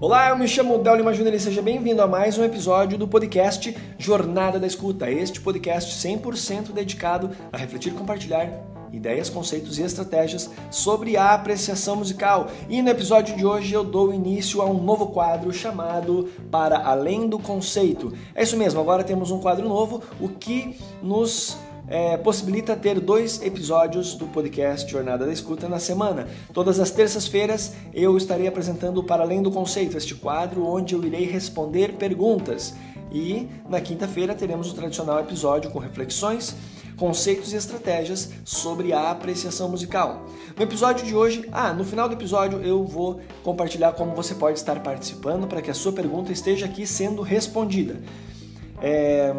Olá, eu me chamo Del Lima Júnior e seja bem-vindo a mais um episódio do podcast Jornada da Escuta. Este podcast 100% dedicado a refletir e compartilhar ideias, conceitos e estratégias sobre a apreciação musical. E no episódio de hoje eu dou início a um novo quadro chamado Para Além do Conceito. É isso mesmo, agora temos um quadro novo, o que nos é, possibilita ter dois episódios do podcast Jornada da Escuta na semana. Todas as terças-feiras eu estarei apresentando Para Além do Conceito, este quadro onde eu irei responder perguntas. E na quinta-feira teremos o tradicional episódio com reflexões, conceitos e estratégias sobre a apreciação musical. No episódio de hoje, ah, no final do episódio eu vou compartilhar como você pode estar participando para que a sua pergunta esteja aqui sendo respondida. É,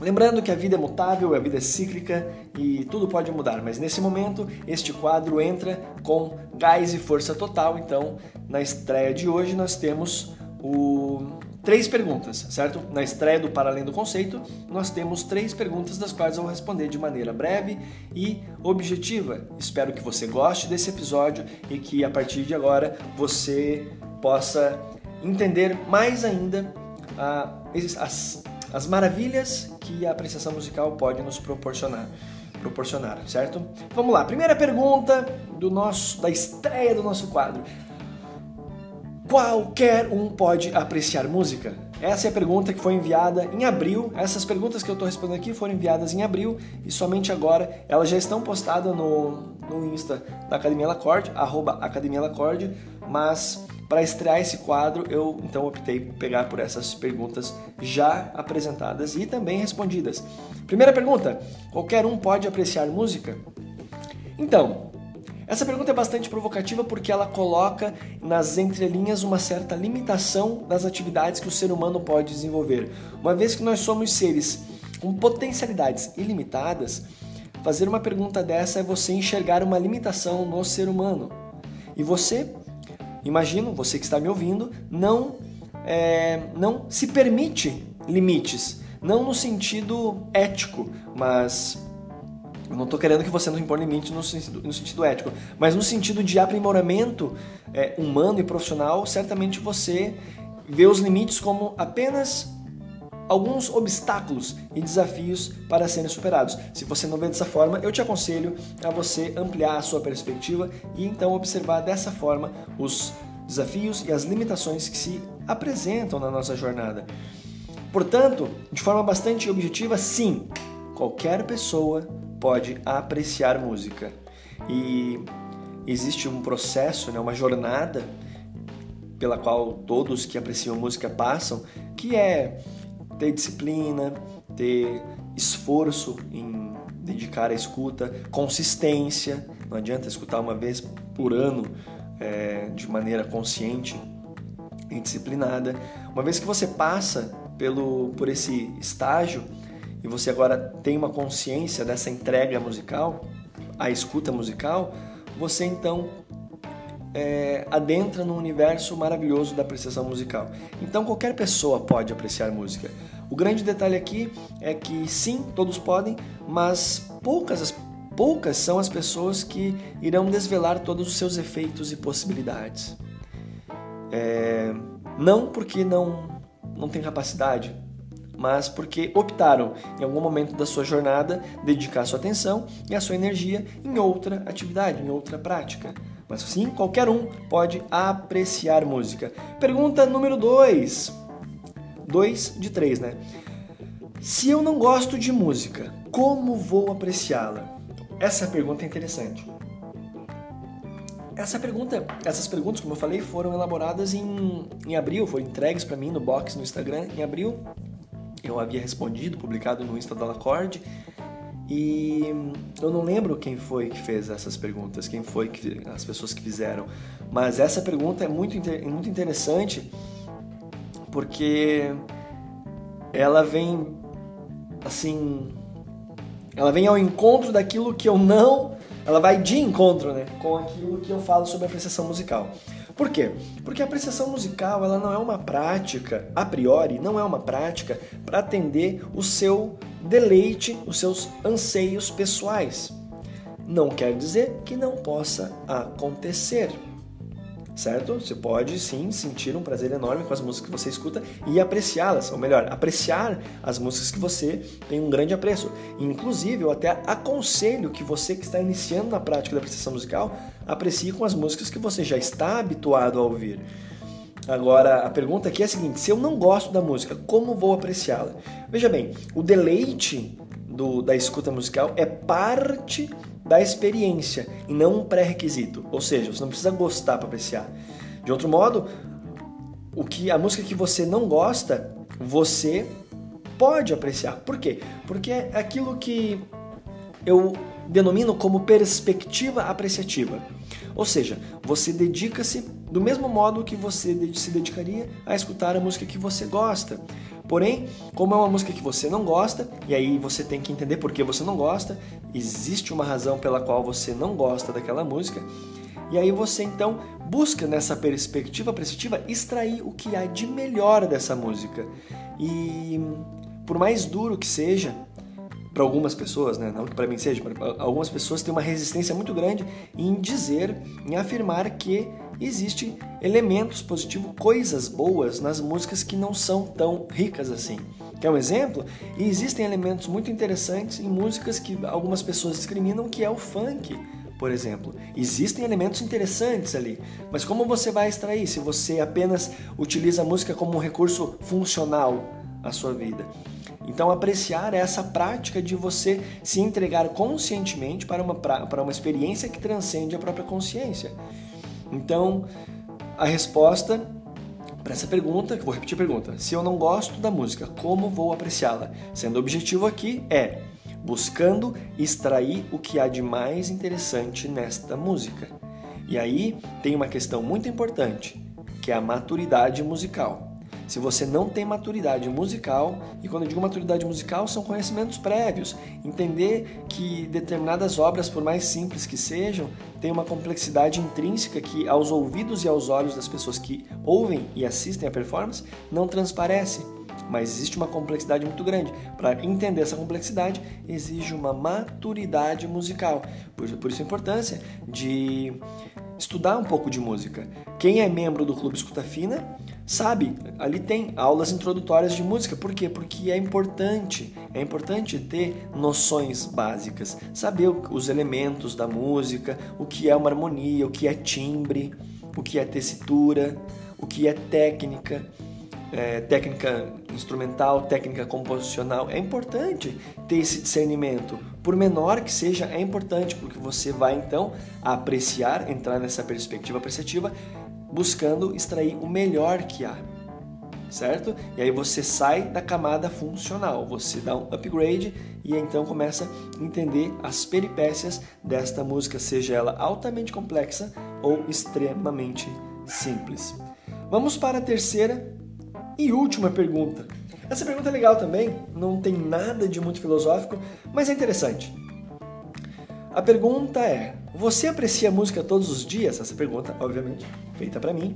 Lembrando que a vida é mutável, a vida é cíclica e tudo pode mudar, mas nesse momento este quadro entra com gás e força total. Então, na estreia de hoje, nós temos o três perguntas, certo? Na estreia do Para Além do Conceito, nós temos três perguntas das quais eu vou responder de maneira breve e objetiva. Espero que você goste desse episódio e que a partir de agora você possa entender mais ainda ah, as as maravilhas que a apreciação musical pode nos proporcionar. Proporcionar, certo? Vamos lá, primeira pergunta do nosso, da estreia do nosso quadro. Qualquer um pode apreciar música? Essa é a pergunta que foi enviada em abril. Essas perguntas que eu estou respondendo aqui foram enviadas em abril e somente agora elas já estão postadas no, no Insta da Academia Lacorde, arroba Academia Lacorde, mas para estrear esse quadro, eu então optei por pegar por essas perguntas já apresentadas e também respondidas. Primeira pergunta: qualquer um pode apreciar música? Então, essa pergunta é bastante provocativa porque ela coloca nas entrelinhas uma certa limitação das atividades que o ser humano pode desenvolver. Uma vez que nós somos seres com potencialidades ilimitadas, fazer uma pergunta dessa é você enxergar uma limitação no ser humano. E você imagino, você que está me ouvindo, não, é, não se permite limites. Não no sentido ético, mas eu não estou querendo que você não impor limites no sentido, no sentido ético, mas no sentido de aprimoramento é, humano e profissional, certamente você vê os limites como apenas alguns obstáculos e desafios para serem superados. Se você não vê dessa forma, eu te aconselho a você ampliar a sua perspectiva e então observar dessa forma os desafios e as limitações que se apresentam na nossa jornada. Portanto, de forma bastante objetiva, sim, qualquer pessoa pode apreciar música. E existe um processo, né, uma jornada pela qual todos que apreciam música passam, que é ter disciplina, ter esforço em dedicar a escuta, consistência. Não adianta escutar uma vez por ano é, de maneira consciente e disciplinada. Uma vez que você passa pelo, por esse estágio e você agora tem uma consciência dessa entrega musical, a escuta musical, você então é, adentra no universo maravilhoso da apreciação musical. Então qualquer pessoa pode apreciar música. O grande detalhe aqui é que sim, todos podem, mas poucas, poucas são as pessoas que irão desvelar todos os seus efeitos e possibilidades. É, não porque não, não tem capacidade, mas porque optaram, em algum momento da sua jornada, dedicar sua atenção e a sua energia em outra atividade, em outra prática. Mas sim, qualquer um pode apreciar música. Pergunta número 2. 2 de 3, né? Se eu não gosto de música, como vou apreciá-la? Essa pergunta é interessante. Essa pergunta, essas perguntas, como eu falei, foram elaboradas em, em abril, foram entregues para mim no box no Instagram em abril. Eu havia respondido, publicado no Insta da Lacorde. E eu não lembro quem foi que fez essas perguntas, quem foi que, as pessoas que fizeram. Mas essa pergunta é muito, muito interessante porque ela vem assim, ela vem ao encontro daquilo que eu não, ela vai de encontro, né, com aquilo que eu falo sobre apreciação musical. Por quê? Porque a apreciação musical ela não é uma prática, a priori, não é uma prática para atender o seu deleite, os seus anseios pessoais. Não quer dizer que não possa acontecer. certo? Você pode sim sentir um prazer enorme com as músicas que você escuta e apreciá-las, ou melhor, apreciar as músicas que você tem um grande apreço. Inclusive, eu até aconselho que você que está iniciando na prática da apreciação musical, aprecie com as músicas que você já está habituado a ouvir. Agora, a pergunta aqui é a seguinte: se eu não gosto da música, como vou apreciá-la? Veja bem, o deleite do, da escuta musical é parte da experiência e não um pré-requisito. Ou seja, você não precisa gostar para apreciar. De outro modo, o que a música que você não gosta, você pode apreciar. Por quê? Porque é aquilo que eu denomino como perspectiva apreciativa. Ou seja, você dedica-se do mesmo modo que você se dedicaria a escutar a música que você gosta. Porém, como é uma música que você não gosta, e aí você tem que entender por que você não gosta, existe uma razão pela qual você não gosta daquela música, e aí você então busca nessa perspectiva apreciativa extrair o que há de melhor dessa música. E por mais duro que seja, para algumas pessoas, né? não que para mim seja, para algumas pessoas têm uma resistência muito grande em dizer, em afirmar que existem elementos positivos, coisas boas nas músicas que não são tão ricas assim. Quer um exemplo? E existem elementos muito interessantes em músicas que algumas pessoas discriminam, que é o funk, por exemplo. Existem elementos interessantes ali, mas como você vai extrair se você apenas utiliza a música como um recurso funcional à sua vida? Então, apreciar é essa prática de você se entregar conscientemente para uma, para uma experiência que transcende a própria consciência. Então, a resposta para essa pergunta, que vou repetir a pergunta, se eu não gosto da música, como vou apreciá-la? Sendo o objetivo aqui é buscando extrair o que há de mais interessante nesta música. E aí tem uma questão muito importante, que é a maturidade musical. Se você não tem maturidade musical, e quando eu digo maturidade musical, são conhecimentos prévios, entender que determinadas obras, por mais simples que sejam, têm uma complexidade intrínseca que aos ouvidos e aos olhos das pessoas que ouvem e assistem a performance não transparece mas existe uma complexidade muito grande. Para entender essa complexidade, exige uma maturidade musical. Por, por isso a importância de estudar um pouco de música. Quem é membro do Clube Escuta Fina sabe, ali tem aulas introdutórias de música. Por quê? Porque é importante, é importante ter noções básicas, saber os elementos da música, o que é uma harmonia, o que é timbre, o que é tessitura, o que é técnica é, técnica instrumental, técnica composicional. É importante ter esse discernimento. Por menor que seja, é importante, porque você vai então apreciar, entrar nessa perspectiva apreciativa, buscando extrair o melhor que há. Certo? E aí você sai da camada funcional, você dá um upgrade e então começa a entender as peripécias desta música, seja ela altamente complexa ou extremamente simples. Vamos para a terceira e última pergunta. Essa pergunta é legal também, não tem nada de muito filosófico, mas é interessante. A pergunta é: você aprecia música todos os dias? Essa pergunta, obviamente, feita para mim.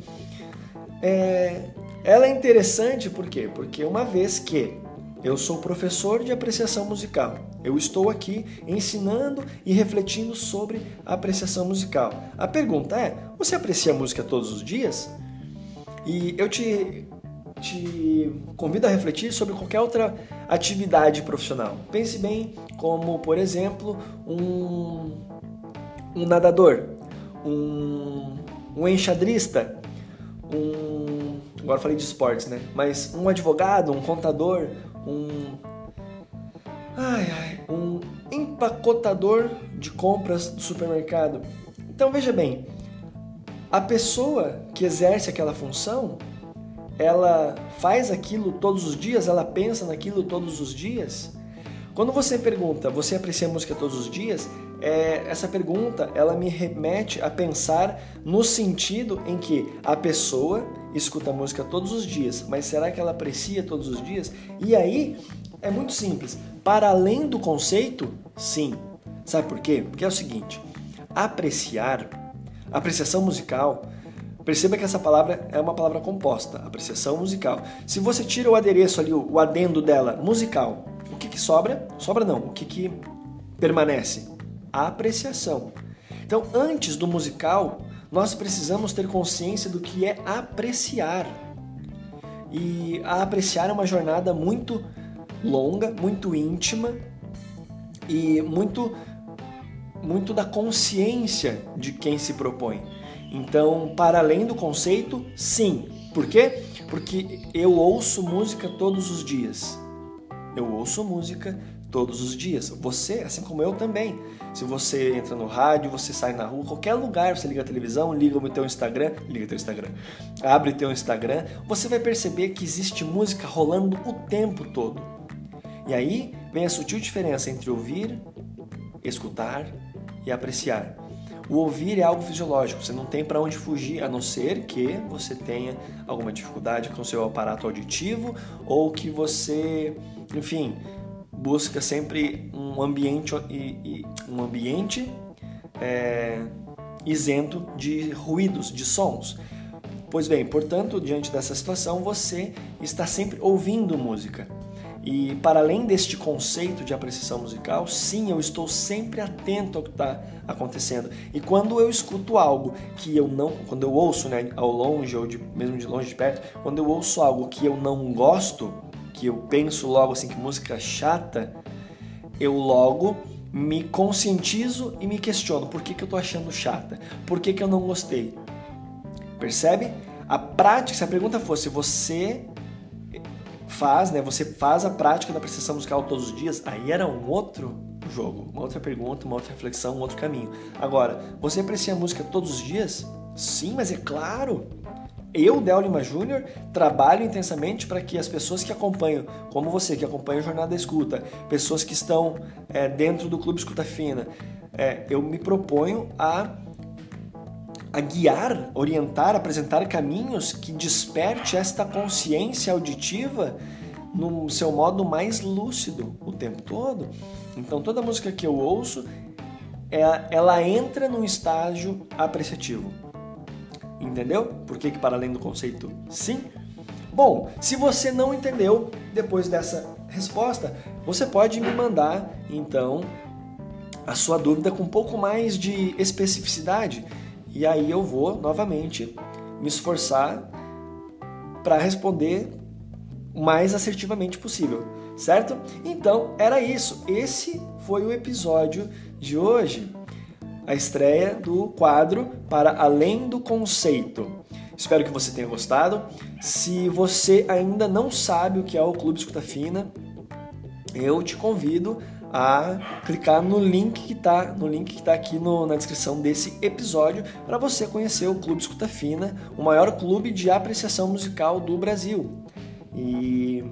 É, ela é interessante por quê? Porque uma vez que eu sou professor de apreciação musical, eu estou aqui ensinando e refletindo sobre a apreciação musical. A pergunta é: você aprecia música todos os dias? E eu te te convido a refletir sobre qualquer outra atividade profissional. Pense bem como, por exemplo, um, um nadador, um, um enxadrista, um. Agora falei de esportes, né? Mas um advogado, um contador, um. Ai, ai, um empacotador de compras do supermercado. Então veja bem, a pessoa que exerce aquela função ela faz aquilo todos os dias, ela pensa naquilo todos os dias? Quando você pergunta, você aprecia música todos os dias? É, essa pergunta ela me remete a pensar no sentido em que a pessoa escuta música todos os dias, mas será que ela aprecia todos os dias? E aí é muito simples. Para além do conceito, sim. Sabe por quê? Porque é o seguinte: apreciar, apreciação musical Perceba que essa palavra é uma palavra composta, apreciação musical. Se você tira o adereço ali, o adendo dela, musical, o que, que sobra? Sobra não, o que, que permanece? A apreciação. Então, antes do musical, nós precisamos ter consciência do que é apreciar. E a apreciar é uma jornada muito longa, muito íntima e muito muito da consciência de quem se propõe. Então, para além do conceito, sim. Por quê? Porque eu ouço música todos os dias. Eu ouço música todos os dias. Você, assim como eu também. Se você entra no rádio, você sai na rua, qualquer lugar, você liga a televisão, liga o teu Instagram, liga teu Instagram, abre teu Instagram, você vai perceber que existe música rolando o tempo todo. E aí vem a sutil diferença entre ouvir, escutar e apreciar. O ouvir é algo fisiológico, você não tem para onde fugir, a não ser que você tenha alguma dificuldade com o seu aparato auditivo ou que você, enfim, busca sempre um ambiente, um ambiente é, isento de ruídos, de sons. Pois bem, portanto, diante dessa situação, você está sempre ouvindo música. E para além deste conceito de apreciação musical, sim, eu estou sempre atento ao que está acontecendo. E quando eu escuto algo que eu não, quando eu ouço, né, ao longe ou de, mesmo de longe de perto, quando eu ouço algo que eu não gosto, que eu penso logo assim que música chata, eu logo me conscientizo e me questiono por que, que eu estou achando chata, por que, que eu não gostei. Percebe? A prática, se a pergunta fosse você faz, né? Você faz a prática da apreciação musical todos os dias, aí era um outro jogo, uma outra pergunta, uma outra reflexão, um outro caminho. Agora, você aprecia a música todos os dias? Sim, mas é claro. Eu, Del Lima Júnior, trabalho intensamente para que as pessoas que acompanham, como você, que acompanha a Jornada da Escuta, pessoas que estão é, dentro do Clube Escuta Fina, é, eu me proponho a a guiar, orientar, apresentar caminhos que desperte esta consciência auditiva no seu modo mais lúcido o tempo todo. Então toda música que eu ouço, ela, é, ela entra num estágio apreciativo. Entendeu? Por que, que para além do conceito sim? Bom, se você não entendeu depois dessa resposta, você pode me mandar então a sua dúvida com um pouco mais de especificidade e aí eu vou novamente me esforçar para responder o mais assertivamente possível, certo? Então era isso. Esse foi o episódio de hoje, a estreia do quadro para além do conceito. Espero que você tenha gostado. Se você ainda não sabe o que é o Clube Escuta Fina, eu te convido a clicar no link que está no link que tá aqui no, na descrição desse episódio para você conhecer o Clube Escuta Fina, o maior clube de apreciação musical do Brasil. E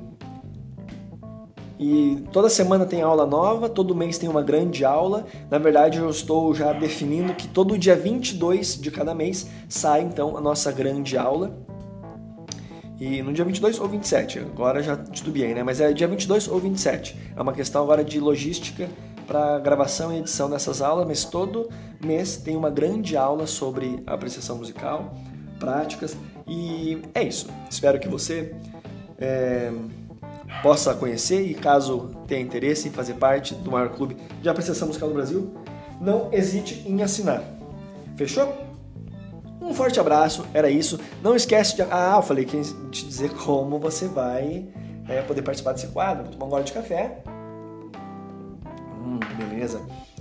e toda semana tem aula nova, todo mês tem uma grande aula. Na verdade, eu estou já definindo que todo dia 22 de cada mês sai então a nossa grande aula. E no dia 22 ou 27, agora já titubeei, né? Mas é dia 22 ou 27. É uma questão agora de logística para gravação e edição dessas aulas, mas todo mês tem uma grande aula sobre apreciação musical, práticas e é isso. Espero que você é, possa conhecer e caso tenha interesse em fazer parte do maior clube de apreciação musical do Brasil, não hesite em assinar. Fechou? Um forte abraço, era isso. Não esquece de. Ah, eu falei que te dizer como você vai é, poder participar desse quadro. Vou tomar um gole de café. Hum, beleza.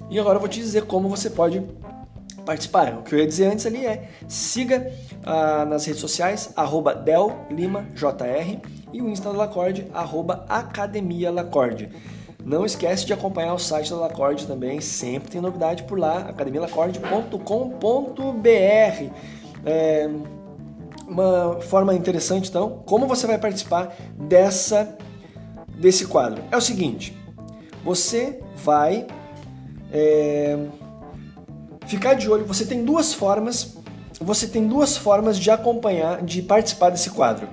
E agora eu vou te dizer como você pode participar. O que eu ia dizer antes ali é siga ah, nas redes sociais, arroba DelLimaJR e o Insta da Lacorde, arroba Lacorde. Não esquece de acompanhar o site da Lacorde também, sempre tem novidade por lá, academialacorde.com.br. É uma forma interessante então, como você vai participar dessa desse quadro? É o seguinte, você vai é, ficar de olho. Você tem duas formas. Você tem duas formas de acompanhar, de participar desse quadro.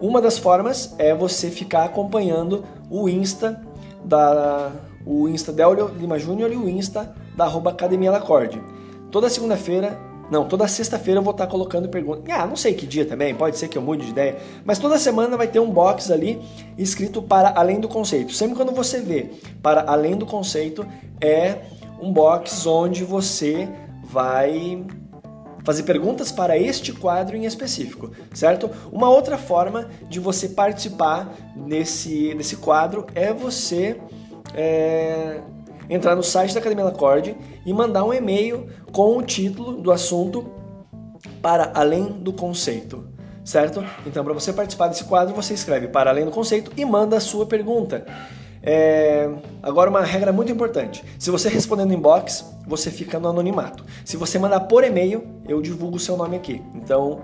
Uma das formas é você ficar acompanhando o Insta da o Insta Delio Lima Júnior e o Insta da arroba Academia Lacorde. Toda segunda-feira, não, toda sexta-feira eu vou estar colocando perguntas. Ah, não sei que dia também, pode ser que eu mude de ideia, mas toda semana vai ter um box ali escrito para além do conceito. Sempre quando você vê para além do conceito, é um box onde você vai fazer perguntas para este quadro em específico, certo? Uma outra forma de você participar nesse, desse quadro é você é, entrar no site da Academia Lacorde e mandar um e-mail com o título do assunto para além do conceito, certo? Então, para você participar desse quadro, você escreve para além do conceito e manda a sua pergunta. É... Agora, uma regra muito importante: se você responder no inbox, você fica no anonimato. Se você mandar por e-mail, eu divulgo o seu nome aqui. Então,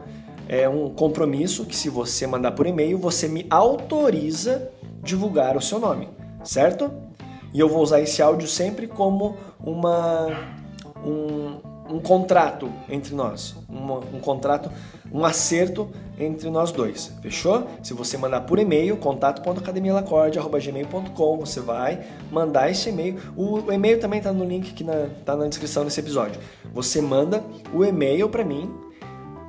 é um compromisso que, se você mandar por e-mail, você me autoriza divulgar o seu nome, certo? E eu vou usar esse áudio sempre como uma, um, um contrato entre nós, um contrato, um acerto entre nós dois, fechou? Se você mandar por e-mail, contato.academialacorde.gmail.com, você vai mandar esse e-mail. O, o e-mail também está no link que na, tá na descrição desse episódio. Você manda o e-mail para mim.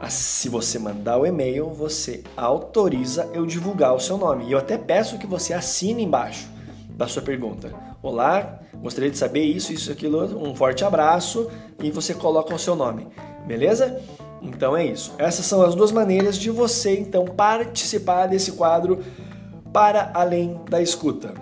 Se você mandar o e-mail, você autoriza eu divulgar o seu nome. E eu até peço que você assine embaixo da sua pergunta. Olá, gostaria de saber isso, isso, aquilo. Um forte abraço e você coloca o seu nome, beleza? Então é isso. Essas são as duas maneiras de você então participar desse quadro para além da escuta.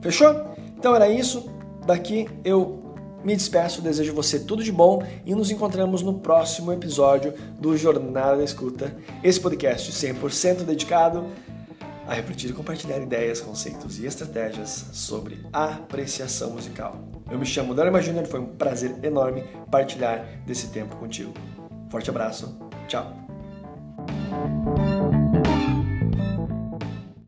Fechou? Então era isso. Daqui eu me despeço, desejo você tudo de bom e nos encontramos no próximo episódio do Jornada da Escuta, esse podcast 100% dedicado a refletir e compartilhar ideias, conceitos e estratégias sobre apreciação musical. Eu me chamo Dharma Júnior e foi um prazer enorme partilhar desse tempo contigo. Forte abraço, tchau!